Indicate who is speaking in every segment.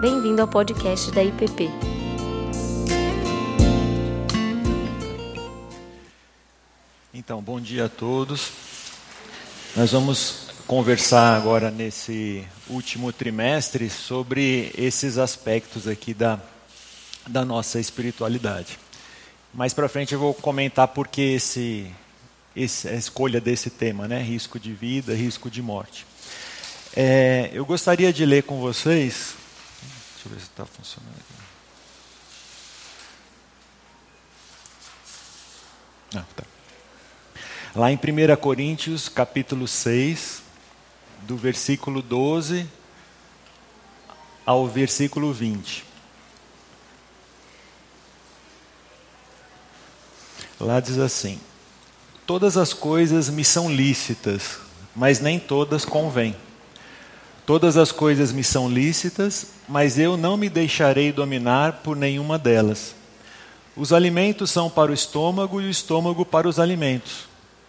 Speaker 1: Bem-vindo ao podcast da IPP.
Speaker 2: Então, bom dia a todos. Nós vamos conversar agora nesse último trimestre sobre esses aspectos aqui da, da nossa espiritualidade. Mais para frente eu vou comentar por que esse, esse, a escolha desse tema, né? risco de vida, risco de morte. É, eu gostaria de ler com vocês. Eu ver se está funcionando aqui. Não, tá. Lá em 1 Coríntios, capítulo 6, do versículo 12 ao versículo 20. Lá diz assim: Todas as coisas me são lícitas, mas nem todas convêm. Todas as coisas me são lícitas, mas eu não me deixarei dominar por nenhuma delas. Os alimentos são para o estômago e o estômago para os alimentos,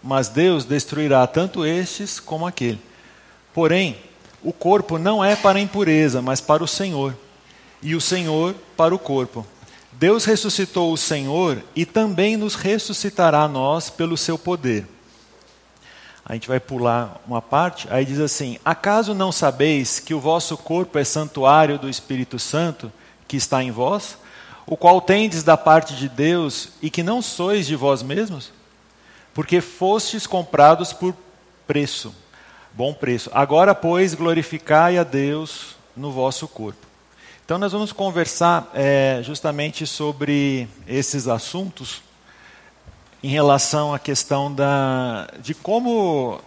Speaker 2: mas Deus destruirá tanto estes como aquele. Porém, o corpo não é para a impureza, mas para o Senhor, e o Senhor para o corpo. Deus ressuscitou o Senhor e também nos ressuscitará a nós pelo seu poder. A gente vai pular uma parte, aí diz assim: Acaso não sabeis que o vosso corpo é santuário do Espírito Santo que está em vós, o qual tendes da parte de Deus e que não sois de vós mesmos? Porque fostes comprados por preço, bom preço. Agora, pois, glorificai a Deus no vosso corpo. Então, nós vamos conversar é, justamente sobre esses assuntos em relação à questão da, de como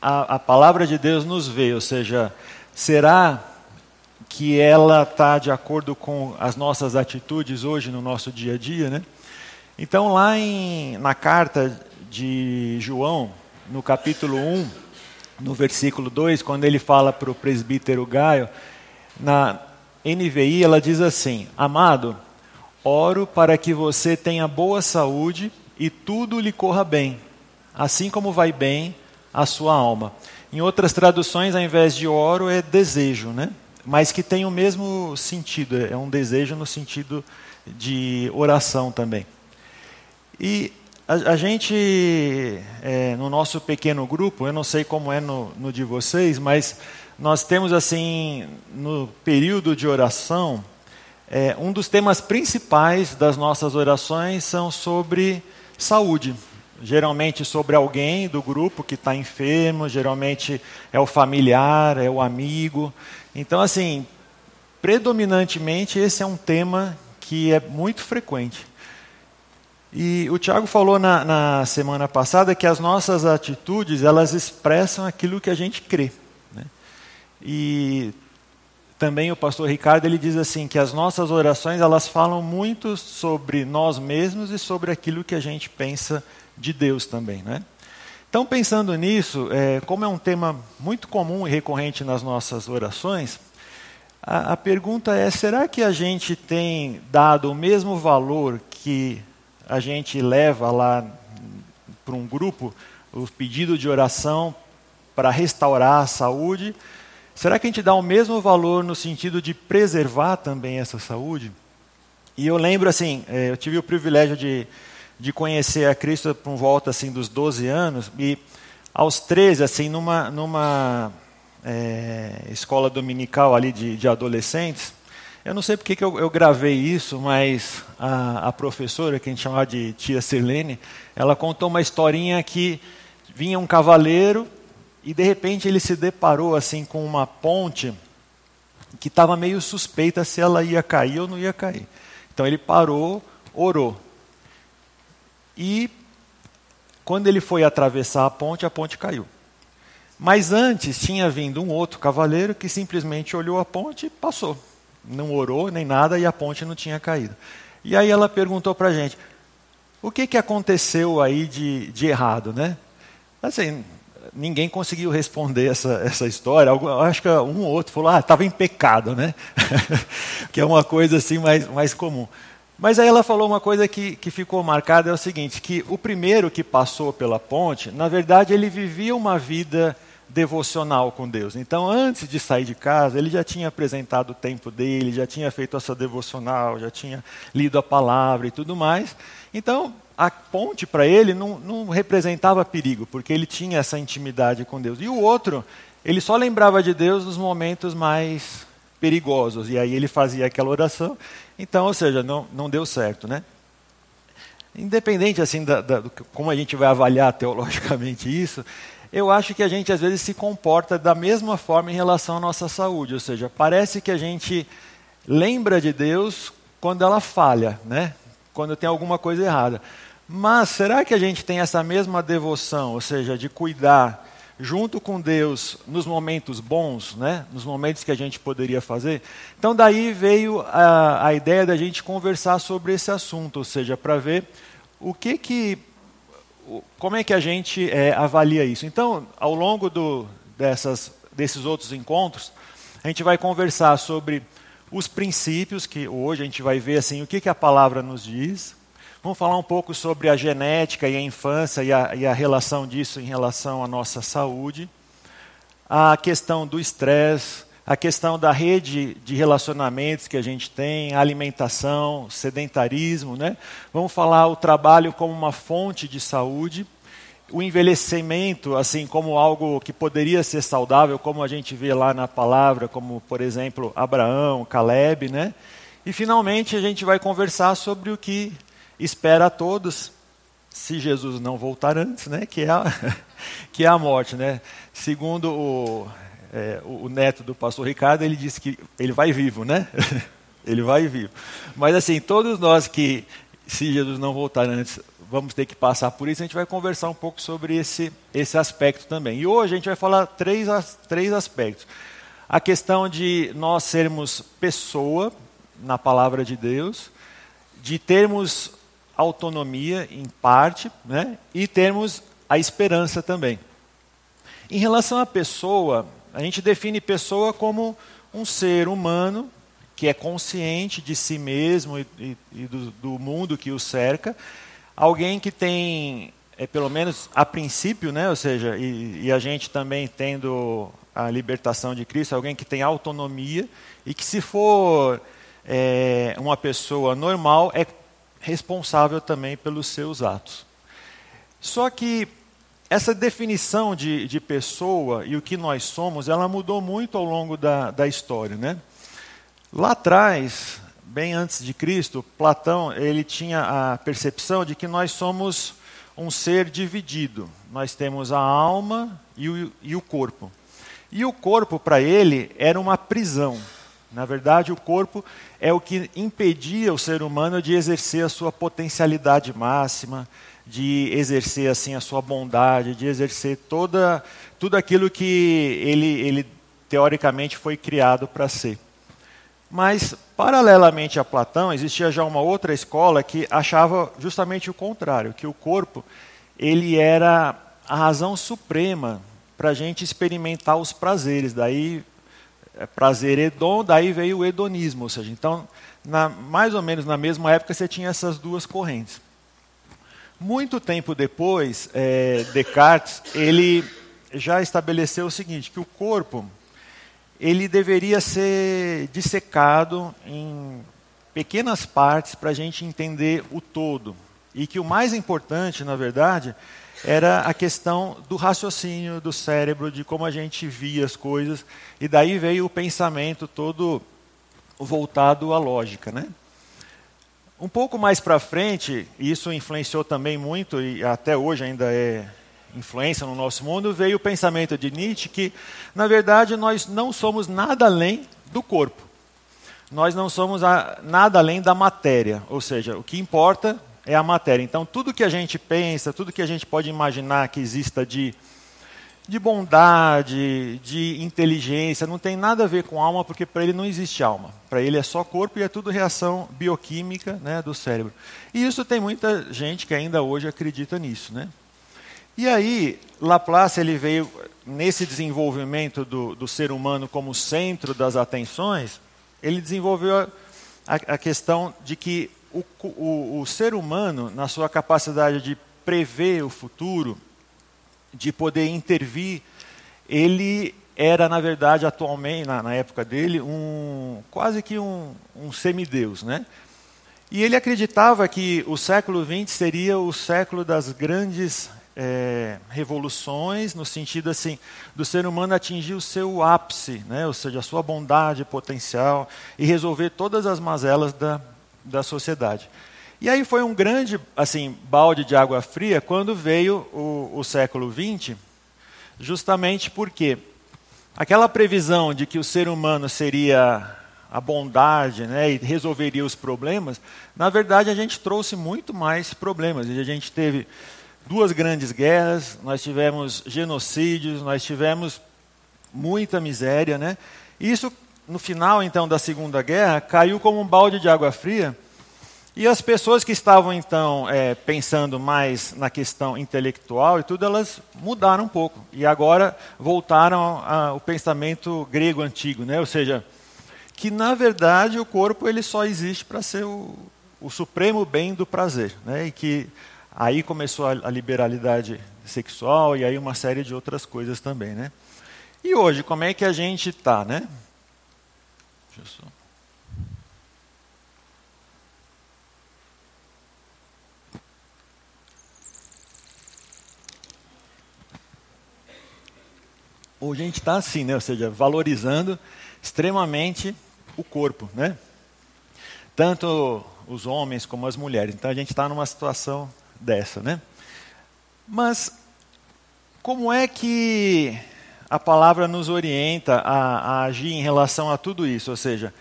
Speaker 2: a, a palavra de Deus nos vê, ou seja, será que ela está de acordo com as nossas atitudes hoje no nosso dia a dia, né? Então, lá em, na carta de João, no capítulo 1, no versículo 2, quando ele fala para o presbítero Gaio, na, NVI ela diz assim: Amado, oro para que você tenha boa saúde e tudo lhe corra bem, assim como vai bem a sua alma. Em outras traduções, ao invés de oro, é desejo, né? Mas que tem o mesmo sentido, é um desejo no sentido de oração também. E a, a gente, é, no nosso pequeno grupo, eu não sei como é no, no de vocês, mas nós temos assim, no período de oração, é, um dos temas principais das nossas orações são sobre saúde. Geralmente sobre alguém do grupo que está enfermo, geralmente é o familiar, é o amigo. Então, assim, predominantemente esse é um tema que é muito frequente. E o Tiago falou na, na semana passada que as nossas atitudes elas expressam aquilo que a gente crê. E também o pastor Ricardo ele diz assim que as nossas orações elas falam muito sobre nós mesmos e sobre aquilo que a gente pensa de Deus também, né? Então pensando nisso, é, como é um tema muito comum e recorrente nas nossas orações, a, a pergunta é: será que a gente tem dado o mesmo valor que a gente leva lá para um grupo o pedido de oração para restaurar a saúde? Será que a gente dá o mesmo valor no sentido de preservar também essa saúde? E eu lembro assim, é, eu tive o privilégio de, de conhecer a Cristo por volta assim dos 12 anos e aos 13, assim, numa, numa é, escola dominical ali de, de adolescentes, eu não sei porque que eu, eu gravei isso, mas a, a, professora, que a gente chamava de tia Sirlene, ela contou uma historinha que vinha um cavaleiro e de repente ele se deparou assim com uma ponte que estava meio suspeita se ela ia cair ou não ia cair. Então ele parou, orou. E quando ele foi atravessar a ponte, a ponte caiu. Mas antes tinha vindo um outro cavaleiro que simplesmente olhou a ponte e passou. Não orou nem nada e a ponte não tinha caído. E aí ela perguntou para a gente: o que, que aconteceu aí de, de errado, né? Assim, ninguém conseguiu responder essa, essa história. Acho que um ou outro falou, ah, estava em pecado, né? que é uma coisa assim mais, mais comum. Mas aí ela falou uma coisa que, que ficou marcada, é o seguinte, que o primeiro que passou pela ponte, na verdade ele vivia uma vida devocional com Deus. Então, antes de sair de casa, ele já tinha apresentado o tempo dele, já tinha feito essa devocional, já tinha lido a palavra e tudo mais. Então, a ponte para ele não, não representava perigo, porque ele tinha essa intimidade com Deus. E o outro, ele só lembrava de Deus nos momentos mais perigosos. E aí ele fazia aquela oração. Então, ou seja, não, não deu certo, né? Independente assim da, da, do como a gente vai avaliar teologicamente isso, eu acho que a gente às vezes se comporta da mesma forma em relação à nossa saúde, ou seja, parece que a gente lembra de Deus quando ela falha, né? Quando tem alguma coisa errada. Mas será que a gente tem essa mesma devoção, ou seja, de cuidar junto com Deus nos momentos bons, né? Nos momentos que a gente poderia fazer? Então daí veio a, a ideia da gente conversar sobre esse assunto, ou seja, para ver o que que como é que a gente é, avalia isso? Então, ao longo do, dessas, desses outros encontros, a gente vai conversar sobre os princípios, que hoje a gente vai ver assim, o que, que a palavra nos diz. Vamos falar um pouco sobre a genética e a infância e a, e a relação disso em relação à nossa saúde. A questão do estresse, a questão da rede de relacionamentos que a gente tem, alimentação, sedentarismo, né? Vamos falar o trabalho como uma fonte de saúde, o envelhecimento assim como algo que poderia ser saudável, como a gente vê lá na palavra, como por exemplo Abraão, Caleb, né? E finalmente a gente vai conversar sobre o que espera a todos se Jesus não voltar antes, né? Que é a, que é a morte, né? Segundo o é, o, neto do pastor Ricardo, ele disse que ele vai vivo, né? ele vai vivo. Mas assim, todos nós que, se Jesus não voltar antes, vamos ter que passar por isso, a gente vai conversar um pouco sobre esse, esse aspecto também. E hoje a gente vai falar três, três aspectos. A questão de nós sermos pessoa na palavra de Deus, de termos autonomia em parte, né? e termos a esperança também. Em relação à pessoa, a gente define pessoa como um ser humano que é consciente de si mesmo e, e, e do, do, mundo que o cerca, alguém que tem, é, pelo menos a princípio, né, ou seja, e, e a gente também tendo a libertação de Cristo, alguém que tem autonomia e que, se for é, uma pessoa normal, é responsável também pelos seus atos. Só que essa definição de, de pessoa e o que nós somos, ela mudou muito ao longo da, da história. Né? Lá atrás, bem antes de Cristo, Platão ele tinha a percepção de que nós somos um ser dividido. Nós temos a alma e o, e o corpo. E o corpo, para ele, era uma prisão. Na verdade, o corpo é o que impedia o ser humano de exercer a sua potencialidade máxima, de exercer assim a sua bondade, de exercer toda tudo aquilo que ele, ele teoricamente foi criado para ser. Mas paralelamente a Platão existia já uma outra escola que achava justamente o contrário, que o corpo ele era a razão suprema para a gente experimentar os prazeres. Daí prazer hedon, daí veio o hedonismo, ou seja, então na, mais ou menos na mesma época você tinha essas duas correntes. Muito tempo depois, é, Descartes ele já estabeleceu o seguinte, que o corpo ele deveria ser dissecado em pequenas partes para a gente entender o todo. E que o mais importante, na verdade, era a questão do raciocínio do cérebro, de como a gente via as coisas. E daí veio o pensamento todo voltado à lógica. Né? Um pouco mais para frente, isso influenciou também muito, e até hoje ainda é influência no nosso mundo, veio o pensamento de Nietzsche que, na verdade, nós não somos nada além do corpo. Nós não somos a, nada além da matéria, ou seja, o que importa é a matéria. Então, tudo que a gente pensa, tudo que a gente pode imaginar que exista de de bondade, de inteligência, não tem nada a ver com alma, porque para ele não existe alma. Para ele é só corpo e é tudo reação bioquímica né, do cérebro. E isso tem muita gente que ainda hoje acredita nisso. Né? E aí, Laplace ele veio nesse desenvolvimento do, do ser humano como centro das atenções, ele desenvolveu a, a questão de que o, o, o ser humano, na sua capacidade de prever o futuro, de poder intervir ele era, na verdade, atualmente, na, na época dele, um, quase que um, um semideus. Né? E ele acreditava que o século XX seria o século das grandes é, revoluções, no sentido assim, do ser humano atingir o seu ápice, né? ou seja, a sua bondade potencial, e resolver todas as mazelas da, da sociedade. E aí foi um grande assim balde de água fria quando veio o, o século XX, justamente porque aquela previsão de que o ser humano seria a bondade né, e resolveria os problemas, na verdade a gente trouxe muito mais problemas. A gente teve duas grandes guerras, nós tivemos genocídios, nós tivemos muita miséria. Né? Isso, no final então da Segunda Guerra, caiu como um balde de água fria e as pessoas que estavam então é, pensando mais na questão intelectual e tudo, elas mudaram um pouco e agora voltaram ao pensamento grego antigo, né? Ou seja, que na verdade o corpo ele só existe para ser o, o, supremo bem do prazer, né? E que aí começou a, a liberalidade sexual e aí uma série de outras coisas também, né? E hoje como é que a gente está, né? Deixa hoje a gente está assim, né? ou seja, valorizando extremamente o corpo, né? Tanto os homens como as mulheres. Então a gente está numa situação dessa, né? Mas como é que a palavra nos orienta a, a agir em relação a tudo isso? Ou seja,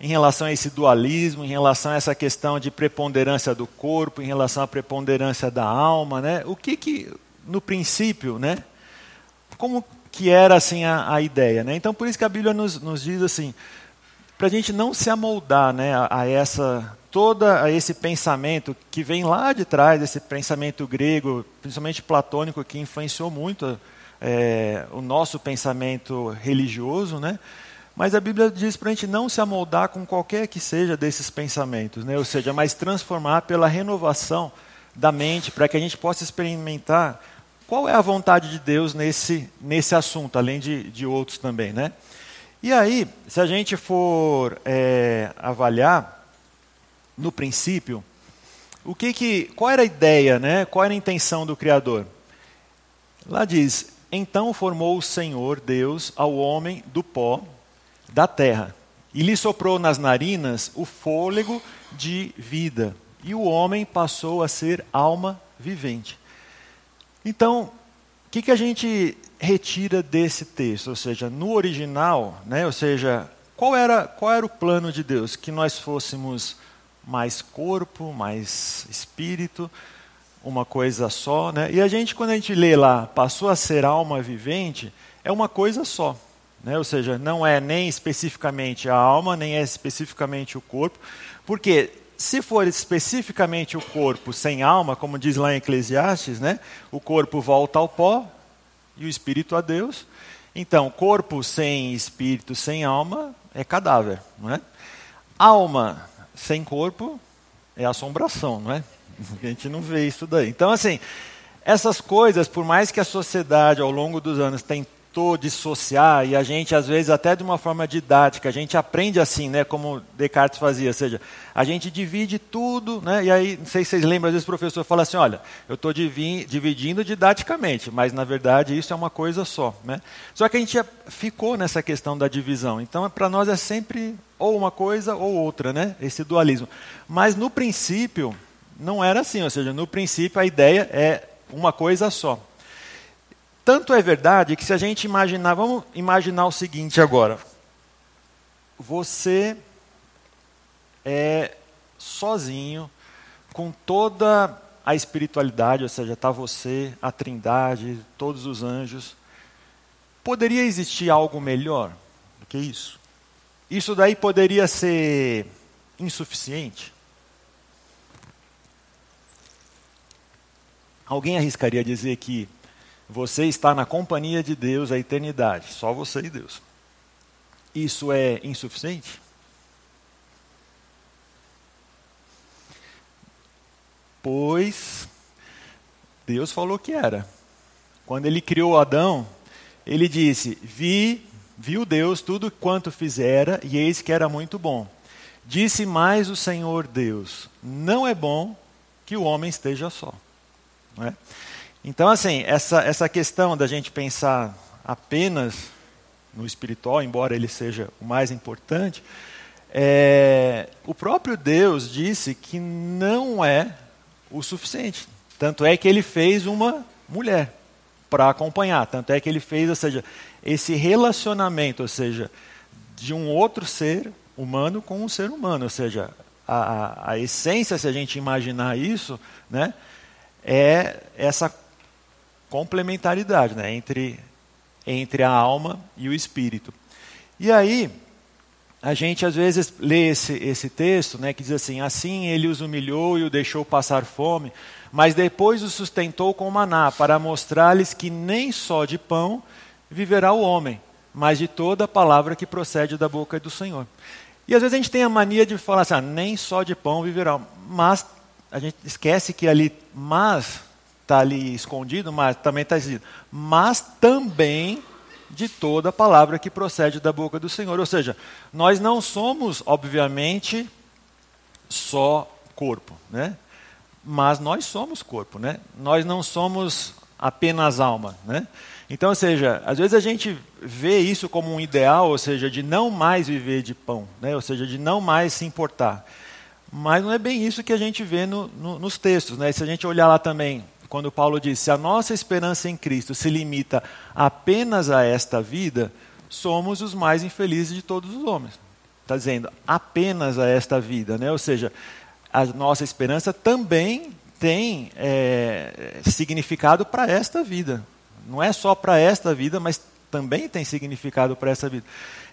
Speaker 2: em relação a esse dualismo, em relação a essa questão de preponderância do corpo, em relação à preponderância da alma, né? O que que no princípio, né? Como que era assim a, a ideia. Né? Então, por isso que a Bíblia nos, nos diz assim, para a gente não se amoldar né, a, a, essa toda a esse pensamento que vem lá de trás, esse pensamento grego, principalmente platônico, que influenciou muito é, o nosso pensamento religioso, né? Mas a Bíblia diz para a gente não se amoldar com qualquer que seja desses pensamentos, né? ou seja, mas transformar pela renovação da mente, para que a gente possa experimentar qual é a vontade de Deus nesse, nesse assunto, além de, de outros também, né? E aí, se a gente for é, avaliar, no princípio, o que que, qual era a ideia, né? qual era a intenção do Criador? Lá diz, então formou o Senhor Deus ao homem do pó da terra, e lhe soprou nas narinas o fôlego de vida, e o homem passou a ser alma vivente. Então, o que, que a gente retira desse texto? Ou seja, no original, né, ou seja, qual era, qual era o plano de Deus? Que nós fôssemos mais corpo, mais espírito, uma coisa só. Né? E a gente, quando a gente lê lá, passou a ser alma vivente, é uma coisa só. Né? Ou seja, não é nem especificamente a alma, nem é especificamente o corpo, porque se for especificamente o corpo sem alma, como diz lá em Eclesiastes, né? o corpo volta ao pó e o espírito a Deus. Então, corpo sem espírito, sem alma, é cadáver. Não é? Alma sem corpo é assombração, não é? A gente não vê isso daí. Então, assim, essas coisas, por mais que a sociedade ao longo dos anos tentou dissociar, e a gente, às vezes, até de uma forma didática, a gente aprende assim, né, como Descartes fazia, ou seja, a gente divide tudo, né, e aí, não sei se vocês lembram, às vezes o professor fala assim, olha, eu estou dividindo didaticamente, mas na verdade isso é uma coisa só. Né? Só que a gente ficou nessa questão da divisão, então para nós é sempre ou uma coisa ou outra, né, esse dualismo. Mas no princípio, não era assim, ou seja, no princípio a ideia é uma coisa só. Tanto é verdade que se a gente imaginar, vamos imaginar o seguinte agora. Você é sozinho, com toda a espiritualidade, ou seja, está você, a trindade, todos os anjos. Poderia existir algo melhor do que isso? Isso daí poderia ser insuficiente? Alguém arriscaria dizer que você está na companhia de Deus a eternidade, só você e Deus. Isso é insuficiente? Pois Deus falou que era. Quando ele criou Adão, Ele disse: Vi, viu Deus tudo quanto fizera, e eis que era muito bom. Disse mais o Senhor Deus: Não é bom que o homem esteja só. É? Então, assim, essa, essa questão da gente pensar apenas no espiritual, embora ele seja o mais importante, é, o próprio Deus disse que não é o suficiente. Tanto é que ele fez uma mulher para acompanhar. Tanto é que ele fez, ou seja, esse relacionamento, ou seja, de um outro ser humano com um ser humano. Ou seja, a, a, a essência, se a gente imaginar isso, né, é essa complementaridade né, entre, entre a alma e o espírito. E aí, a gente às vezes lê esse, esse texto né, que diz assim: Assim ele os humilhou e o deixou passar fome, mas depois o sustentou com maná, para mostrar-lhes que nem só de pão viverá o homem, mas de toda a palavra que procede da boca do Senhor. E às vezes a gente tem a mania de falar assim: ah, nem só de pão viverá, mas a gente esquece que ali, mas está ali escondido, mas também está escrito, mas também de toda a palavra que procede da boca do Senhor. Ou seja, nós não somos, obviamente, só corpo, né? Mas nós somos corpo, né? Nós não somos apenas alma, né? Então, ou seja, às vezes a gente vê isso como um ideal, ou seja, de não mais viver de pão, né? ou seja, de não mais se importar. Mas não é bem isso que a gente vê no, no, nos textos. Né? Se a gente olhar lá também quando Paulo diz: se a nossa esperança em Cristo se limita apenas a esta vida, somos os mais infelizes de todos os homens. Está dizendo apenas a esta vida, né? ou seja, a nossa esperança também tem é, significado para esta vida. Não é só para esta vida, mas também tem significado para essa vida.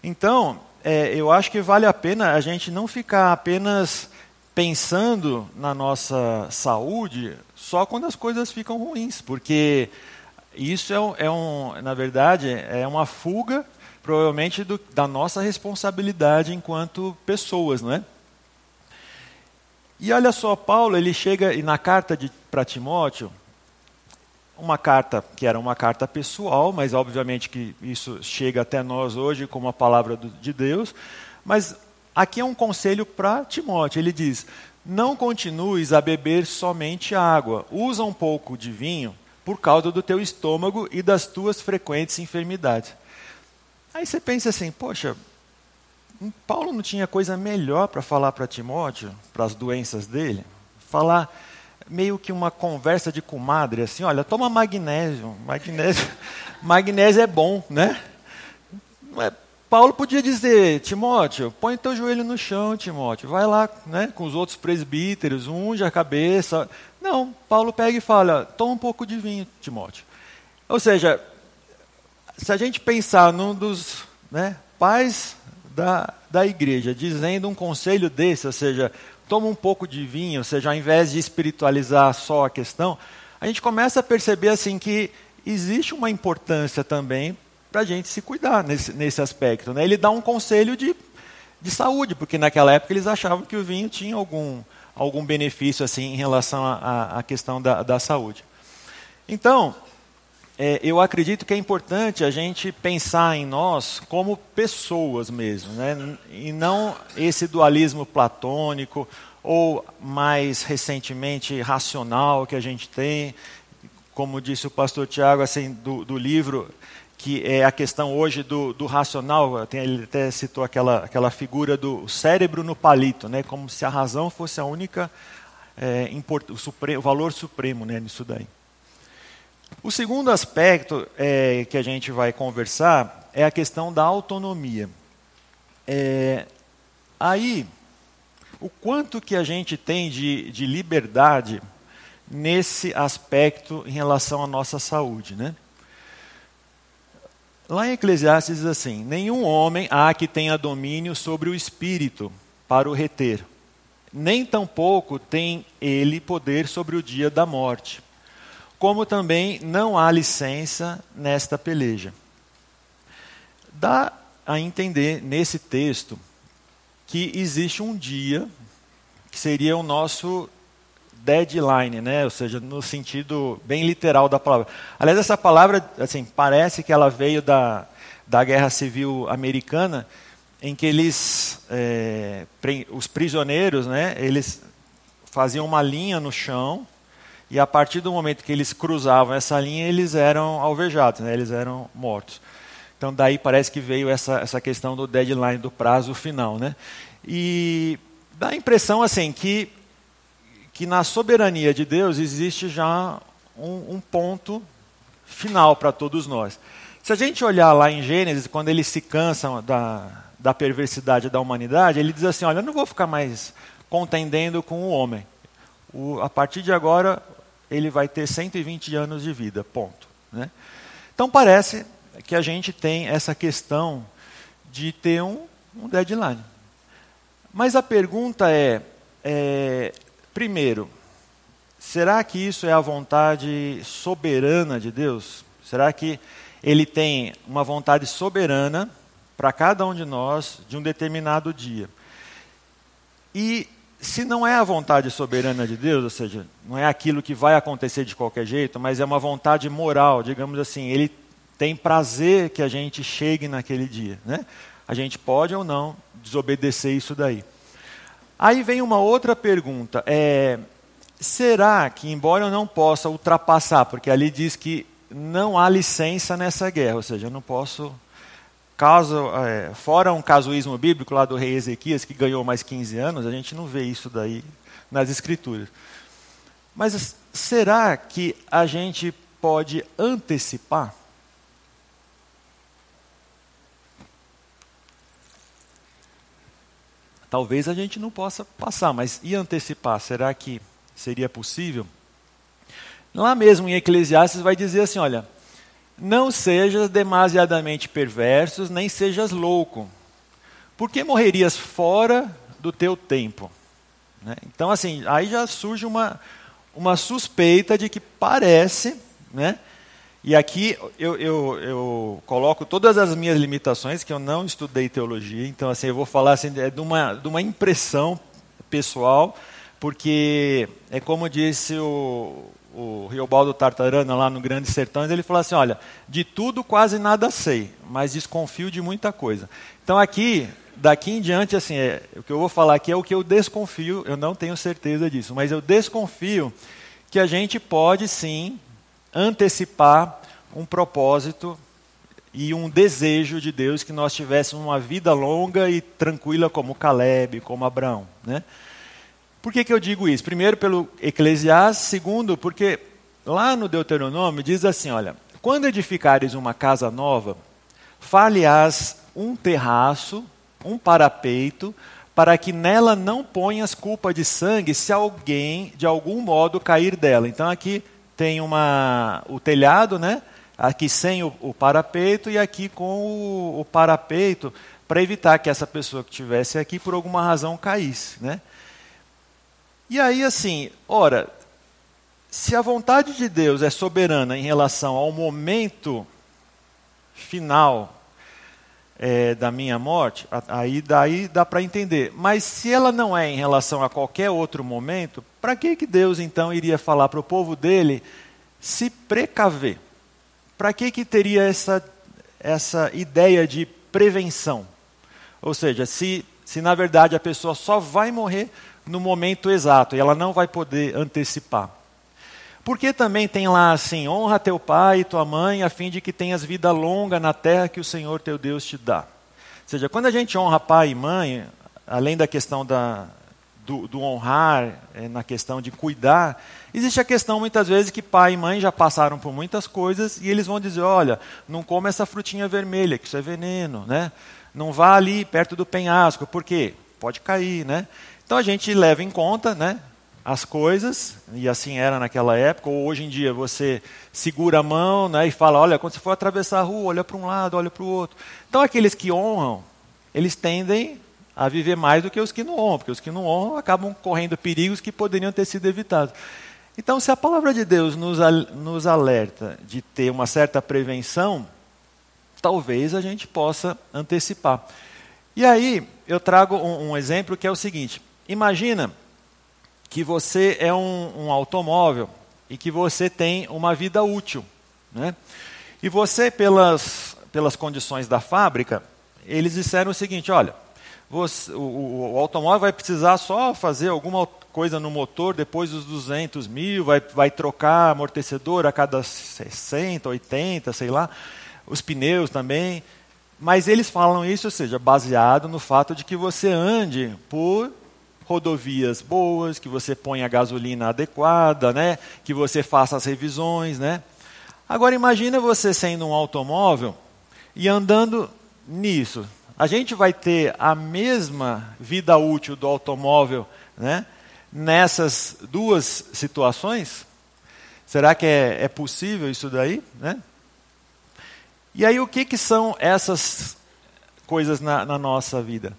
Speaker 2: Então, é, eu acho que vale a pena a gente não ficar apenas pensando na nossa saúde só quando as coisas ficam ruins, porque isso é, é um na verdade, é uma fuga, provavelmente, do, da nossa responsabilidade enquanto pessoas, não é? E olha só, Paulo, ele chega, e na carta para Timóteo, uma carta que era uma carta pessoal, mas obviamente que isso chega até nós hoje como a palavra de Deus, mas aqui é um conselho para Timóteo. Ele diz: Não continues a beber somente água, usa um pouco de vinho por causa do teu estômago e das tuas frequentes enfermidades. Aí você pensa assim: Poxa, Paulo não tinha coisa melhor para falar para Timóteo, para as doenças dele? Falar meio que uma conversa de comadre, assim, olha, toma magnésio, magnésio, magnésio é bom, né? É Paulo podia dizer, Timóteo, põe teu joelho no chão, Timóteo, vai lá né, com os outros presbíteros, unge a cabeça. Não, Paulo pega e fala, toma um pouco de vinho, Timóteo. Ou seja, se a gente pensar num dos né, pais da, da igreja dizendo um conselho desse, ou seja, toma um pouco de vinho, ou seja, ao invés de espiritualizar só a questão, a gente começa a perceber assim que existe uma importância também para a gente se cuidar nesse, nesse aspecto. Né? Ele dá um conselho de, de saúde, porque naquela época eles achavam que o vinho tinha algum, algum benefício assim em relação à questão da, da saúde. Então, é, eu acredito que é importante a gente pensar em nós como pessoas mesmo, né? e não esse dualismo platônico ou mais recentemente racional que a gente tem, como disse o pastor Tiago, assim, do, do livro que é a questão hoje do, do racional, ele até citou aquela, aquela figura do cérebro no palito, né, como se a razão fosse a única, é, import, o, o, valor supremo né, nisso daí. O segundo aspecto é, que a gente vai conversar é a questão da autonomia. É, aí, o quanto que a gente tem de, de liberdade nesse aspecto em relação à nossa saúde, né? Lá em Eclesiastes diz assim: Nenhum homem há que tenha domínio sobre o espírito para o reter, nem tampouco tem ele poder sobre o dia da morte. Como também não há licença nesta peleja. Dá a entender nesse texto que existe um dia que seria o nosso deadline, né? ou seja, no sentido bem literal da palavra. Aliás, essa palavra, assim, parece que ela veio da, da Guerra Civil Americana, em que eles, é, os prisioneiros, né, eles faziam uma linha no chão e a partir do momento que eles cruzavam essa linha, eles eram alvejados, né, eles eram mortos. Então daí parece que veio essa, essa questão do deadline, do prazo final. Né? E dá a impressão assim que, que na soberania de Deus existe já um, um ponto final para todos nós. Se a gente olhar lá em Gênesis, quando eles se cansam da, da perversidade da humanidade, ele diz assim: Olha, eu não vou ficar mais contendendo com o homem. O, a partir de agora, ele vai ter 120 anos de vida, ponto. Né? Então parece que a gente tem essa questão de ter um, um deadline. Mas a pergunta é, é, primeiro, será que isso é a vontade soberana de Deus? Será que ele tem uma vontade soberana para cada um de nós de um determinado dia. E se não é a vontade soberana de Deus, ou seja, não é aquilo que vai acontecer de qualquer jeito, mas é uma vontade moral, digamos assim, ele tem prazer que a gente chegue naquele dia, né? A gente pode ou não desobedecer isso daí. Aí vem uma outra pergunta: é, será que, embora eu não possa ultrapassar, porque ali diz que não há licença nessa guerra, ou seja, eu não posso. Caso, é, fora um casuísmo bíblico lá do rei Ezequias, que ganhou mais 15 anos, a gente não vê isso daí nas escrituras. Mas será que a gente pode antecipar? Talvez a gente não possa passar, mas e antecipar? Será que seria possível? Lá mesmo em Eclesiastes vai dizer assim: olha, não sejas demasiadamente perversos, nem sejas louco, porque morrerias fora do teu tempo. Né? Então, assim, aí já surge uma, uma suspeita de que parece, né? E aqui eu, eu, eu, coloco todas as minhas limitações, que eu não estudei teologia, então assim, eu vou falar assim, é de, uma, de uma impressão pessoal, porque é como disse o, o Riobaldo Tartarana lá no Grande Sertões, ele falou assim: olha, de tudo quase nada sei, mas desconfio de muita coisa. Então aqui, daqui em diante, assim, é, o que eu vou falar aqui é o que eu desconfio, eu não tenho certeza disso, mas eu desconfio que a gente pode sim antecipar um propósito e um desejo de Deus que nós tivéssemos uma vida longa e tranquila como Caleb, como Abraão, né? Por que, que eu digo isso? Primeiro, pelo Eclesiastes. Segundo, porque lá no Deuteronômio diz assim: olha, quando edificares uma casa nova, fale-as um terraço, um parapeito, para que nela não ponhas culpa de sangue se alguém de algum modo cair dela. Então aqui tem uma o telhado, né? Aqui sem o, o parapeito e aqui com o, o parapeito para evitar que essa pessoa que estivesse aqui por alguma razão caísse, né? E aí, assim, ora, se a vontade de Deus é soberana em relação ao momento final é, da minha morte, aí daí dá para entender. Mas se ela não é em relação a qualquer outro momento, para que, que Deus então iria falar para o povo dele se precaver? Para que, que teria essa, essa ideia de prevenção? Ou seja, se, se na verdade a pessoa só vai morrer no momento exato e ela não vai poder antecipar. Porque também tem lá assim: honra teu pai e tua mãe, a fim de que tenhas vida longa na terra que o Senhor teu Deus te dá. Ou seja, quando a gente honra pai e mãe, além da questão da, do, do honrar, é, na questão de cuidar, existe a questão muitas vezes que pai e mãe já passaram por muitas coisas e eles vão dizer: olha, não come essa frutinha vermelha, que isso é veneno, né? Não vá ali perto do penhasco, por quê? Pode cair, né? Então a gente leva em conta né, as coisas, e assim era naquela época, ou hoje em dia você segura a mão né, e fala, olha, quando você for atravessar a rua, olha para um lado, olha para o outro. Então aqueles que honram, eles tendem a viver mais do que os que não honram, porque os que não honram acabam correndo perigos que poderiam ter sido evitados. Então, se a palavra de Deus nos, nos alerta de ter uma certa prevenção, talvez a gente possa antecipar. E aí, eu trago um, um exemplo que é o seguinte: Imagina que você é um, um automóvel e que você tem uma vida útil. Né? E você, pelas, pelas condições da fábrica, eles disseram o seguinte: olha, você, o, o, automóvel vai precisar só fazer alguma coisa no motor depois dos 200 mil, vai, vai trocar amortecedor a cada 60, 80, sei lá, os pneus também. Mas eles falam isso, ou seja, baseado no fato de que você ande por rodovias boas, que você ponha a gasolina adequada, né? que você faça as revisões. Né? Agora imagina você sendo um automóvel e andando nisso. A gente vai ter a mesma vida útil do automóvel né? nessas duas situações? Será que é, é possível isso daí? Né? E aí o que, que são essas coisas na, na nossa vida?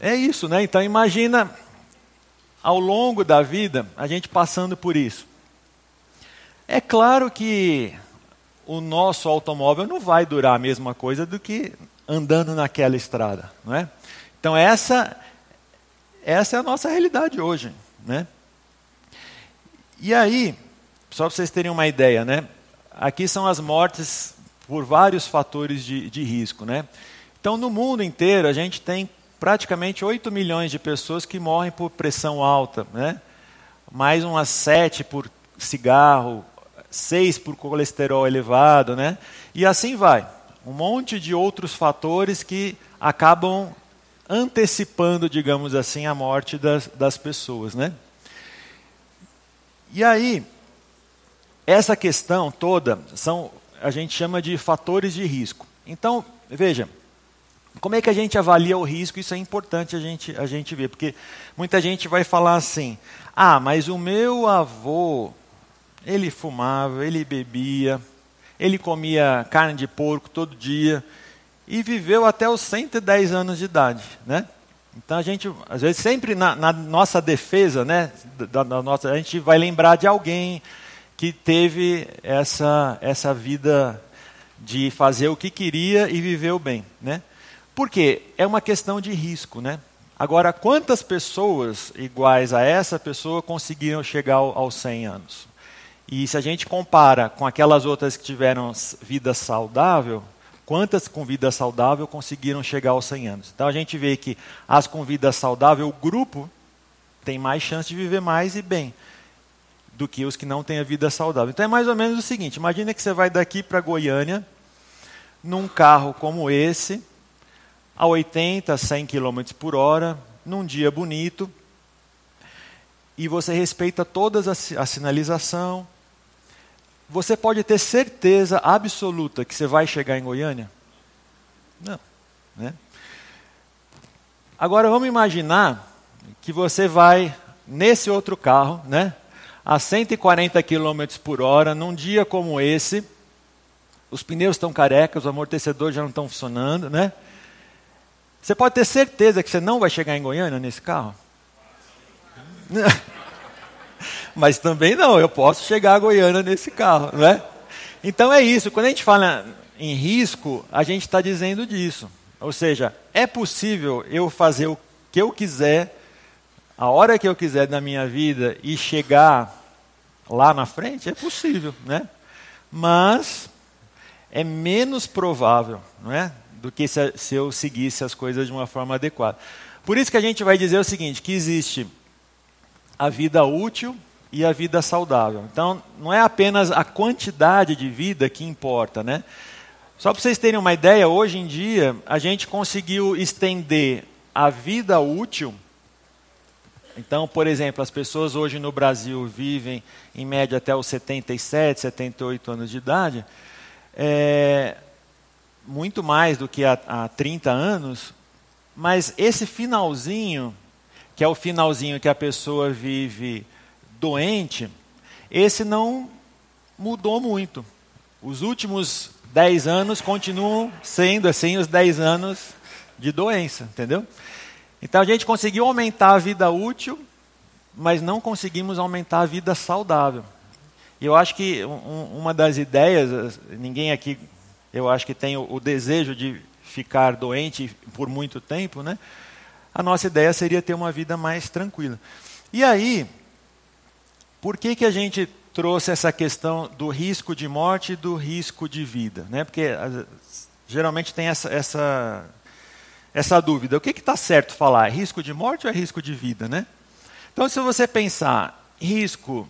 Speaker 2: É isso, né? Então imagina ao longo da vida a gente passando por isso. É claro que o nosso automóvel não vai durar a mesma coisa do que andando naquela estrada, não é? Então essa essa é a nossa realidade hoje, né? E aí, só para vocês terem uma ideia, né? Aqui são as mortes por vários fatores de, de risco, né? Então no mundo inteiro a gente tem praticamente 8 milhões de pessoas que morrem por pressão alta, né? mais umas 7 por cigarro, 6 por colesterol elevado, né? e assim vai. Um monte de outros fatores que acabam antecipando, digamos assim, a morte das, das pessoas. Né? E aí, essa questão toda são, a gente chama de fatores de risco. Então, veja, como é que a gente avalia o risco? Isso é importante a gente, a gente ver, porque muita gente vai falar assim: ah, mas o meu avô, ele fumava, ele bebia, ele comia carne de porco todo dia e viveu até os 110 anos de idade, né? Então a gente, às vezes, sempre na, na nossa defesa, né, da, da, nossa, a gente vai lembrar de alguém que teve essa, essa vida de fazer o que queria e viveu bem, né? Por quê? É uma questão de risco, né? Agora, quantas pessoas iguais a essa pessoa conseguiram chegar aos 100 anos? E se a gente compara com aquelas outras que tiveram vida saudável, quantas com vida saudável conseguiram chegar aos 100 anos? Então a gente vê que as com vida saudável, o grupo tem mais chance de viver mais e bem do que os que não têm a vida saudável. Então é mais ou menos o seguinte: imagina que você vai daqui para Goiânia num carro como esse, a 80, 100 km por hora, num dia bonito, e você respeita todas a, a sinalização, você pode ter certeza absoluta que você vai chegar em Goiânia? Não. Né? Agora vamos imaginar que você vai nesse outro carro, né, a 140 km por hora, num dia como esse, os pneus estão carecas, os amortecedores já não estão funcionando, né? Você pode ter certeza que você não vai chegar em Goiânia nesse carro? Mas também não, eu posso chegar a Goiânia nesse carro, né? Então é isso, quando a gente fala em risco, a gente está dizendo disso. Ou seja, é possível eu fazer o que eu quiser, a hora que eu quiser na minha vida e chegar lá na frente? É possível, né? Mas é menos provável, não é? Do que se, se eu seguisse as coisas de uma forma adequada. Por isso que a gente vai dizer o seguinte, que existe a vida útil e a vida saudável. Então, não é apenas a quantidade de vida que importa, né? Só para vocês terem uma ideia, hoje em dia a gente conseguiu estender a vida útil. Então, por exemplo, as pessoas hoje no Brasil vivem em média até os 77, 78 anos de idade. É, muito mais do que há, há 30 anos, mas esse finalzinho, que é o finalzinho que a pessoa vive doente, esse não mudou muito. Os últimos 10 anos continuam sendo assim os 10 anos de doença, entendeu? Então a gente conseguiu aumentar a vida útil, mas não conseguimos aumentar a vida saudável. E eu acho que um, uma das ideias, ninguém aqui eu acho que tem o, o desejo de ficar doente por muito tempo, né? a nossa ideia seria ter uma vida mais tranquila. E aí, por que, que a gente trouxe essa questão do risco de morte e do risco de vida? Né? Porque geralmente tem essa, essa, essa dúvida. O que está certo falar? É risco de morte ou é risco de vida? Né? Então, se você pensar risco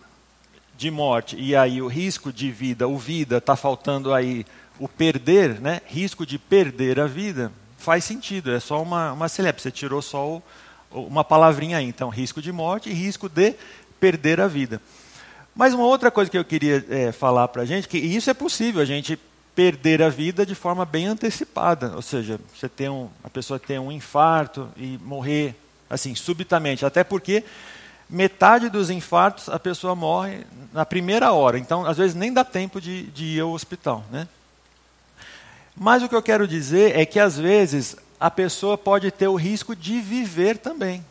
Speaker 2: de morte e aí o risco de vida, o vida, está faltando aí o perder, né? risco de perder a vida, faz sentido, é só uma, uma celebre, você tirou só o, uma palavrinha aí, então risco de morte e risco de perder a vida. Mas uma outra coisa que eu queria é, falar para a gente, que isso é possível, a gente perder a vida de forma bem antecipada, ou seja, você tem um, a pessoa tem um infarto e morrer assim subitamente, até porque metade dos infartos a pessoa morre na primeira hora. Então, às vezes, nem dá tempo de, de ir ao hospital. Né? Mas o que eu quero dizer é que, às vezes, a pessoa pode ter o risco de viver também.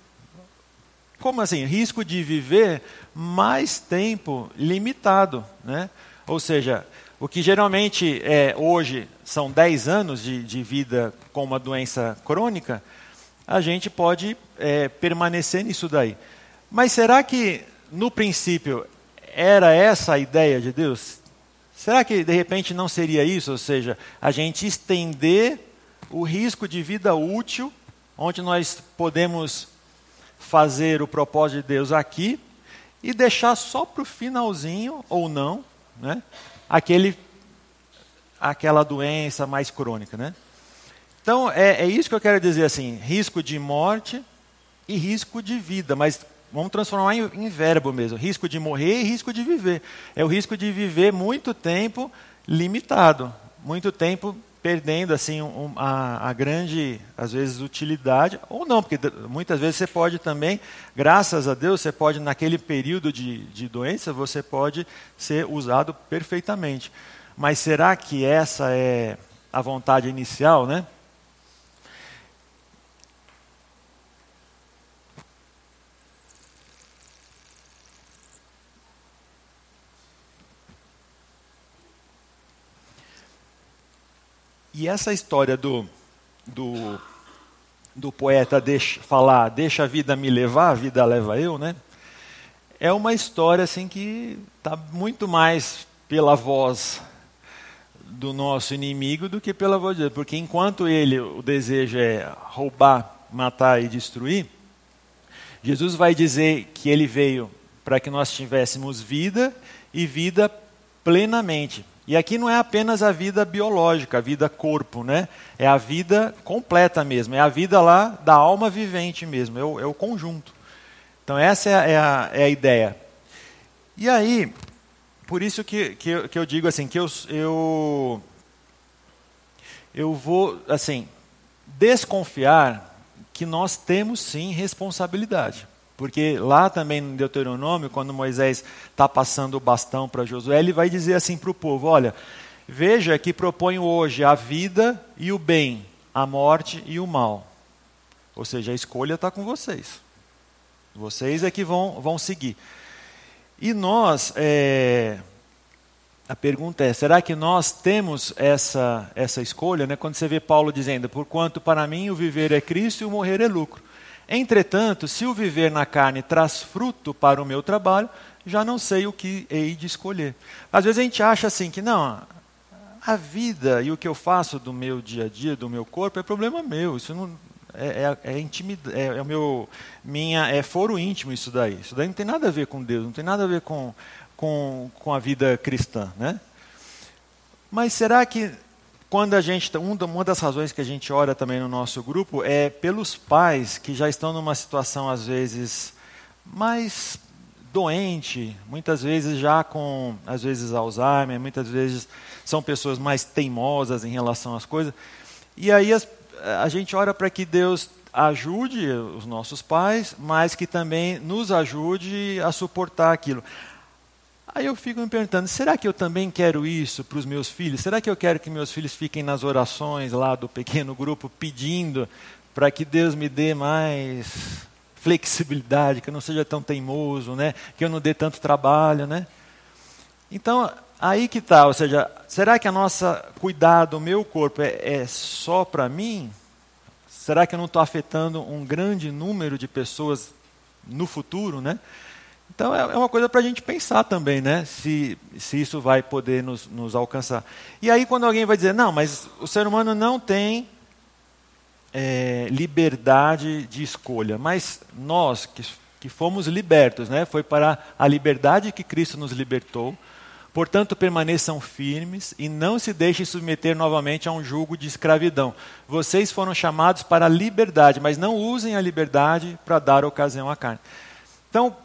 Speaker 2: Como assim? Risco de viver mais tempo limitado. Né? Ou seja, o que geralmente é, hoje são 10 anos de, de vida com uma doença crônica, a gente pode é, permanecer nisso daí. Mas será que, no princípio, era essa a ideia de Deus? Será que, de repente, não seria isso? Ou seja, a gente estender o risco de vida útil, onde nós podemos fazer o propósito de Deus aqui, e deixar só para o finalzinho, ou não, né, aquele, aquela doença mais crônica. Né? Então, é, é isso que eu quero dizer assim: risco de morte e risco de vida. Mas Vamos transformar em, em, verbo mesmo. Risco de morrer e risco de viver. É o risco de viver muito tempo limitado. Muito tempo perdendo assim um, a, a, grande, às vezes, utilidade. Ou não, porque muitas vezes você pode também, graças a Deus, você pode, naquele período de, de doença, você pode ser usado perfeitamente. Mas será que essa é a vontade inicial, né? E essa história do, do, do poeta deixa, falar, deixa a vida me levar, a vida leva eu, né? É uma história assim que está muito mais pela voz do nosso inimigo do que pela voz de Deus. Porque enquanto ele, o desejo é roubar, matar e destruir, Jesus vai dizer que ele veio para que nós tivéssemos vida e vida plenamente. E aqui não é apenas a vida biológica, a vida corpo, né? É a vida completa mesmo, é a vida lá da alma vivente mesmo, é o, é o conjunto. Então essa é a, é, a, é ideia. E aí, por isso que, que, eu, que eu digo assim, que eu, eu, eu vou, assim, desconfiar que nós temos sim responsabilidade. Porque lá também no Deuteronômio, quando Moisés está passando o bastão para Josué, ele vai dizer assim para o povo: Olha, veja que proponho hoje a vida e o bem, a morte e o mal. Ou seja, a escolha está com vocês. Vocês é que vão, vão seguir. E nós, é, a pergunta é: será que nós temos essa, essa escolha? Né? Quando você vê Paulo dizendo: Porquanto para mim o viver é Cristo e o morrer é lucro. Entretanto, se o viver na carne traz fruto para o meu trabalho, já não sei o que hei de escolher. Às vezes a gente acha assim que não, a vida e o que eu faço do meu dia a dia, do meu corpo, é problema meu. Isso não é, é, é, intimida, é, é meu minha é foro íntimo isso daí. Isso daí não tem nada a ver com Deus, não tem nada a ver com com, com a vida cristã, né? Mas será que quando a gente, uma das razões que a gente ora também no nosso grupo é pelos pais que já estão numa situação às vezes mais doente, muitas vezes já com às vezes Alzheimer, muitas vezes são pessoas mais teimosas em relação às coisas. E aí as, a gente ora para que Deus ajude os nossos pais, mas que também nos ajude a suportar aquilo. Aí eu fico me perguntando: será que eu também quero isso para os meus filhos? Será que eu quero que meus filhos fiquem nas orações lá do pequeno grupo pedindo para que Deus me dê mais flexibilidade, que eu não seja tão teimoso, né? que eu não dê tanto trabalho? Né? Então, aí que está, ou seja, será que a nossa cuidado, o meu corpo é, é só para mim? Será que eu não estou afetando um grande número de pessoas no futuro, né? Então é, é uma coisa para a gente pensar também, né? Se, se isso vai poder nos, nos alcançar. E aí quando alguém vai dizer, não, mas o ser humano não tem é, liberdade de escolha, mas nós que, que fomos libertos, né? Foi para a liberdade que Cristo nos libertou. Portanto, permaneçam firmes e não se deixem submeter novamente a um jugo de escravidão. Vocês foram chamados para a liberdade, mas não usem a liberdade para dar ocasião à carne. Então,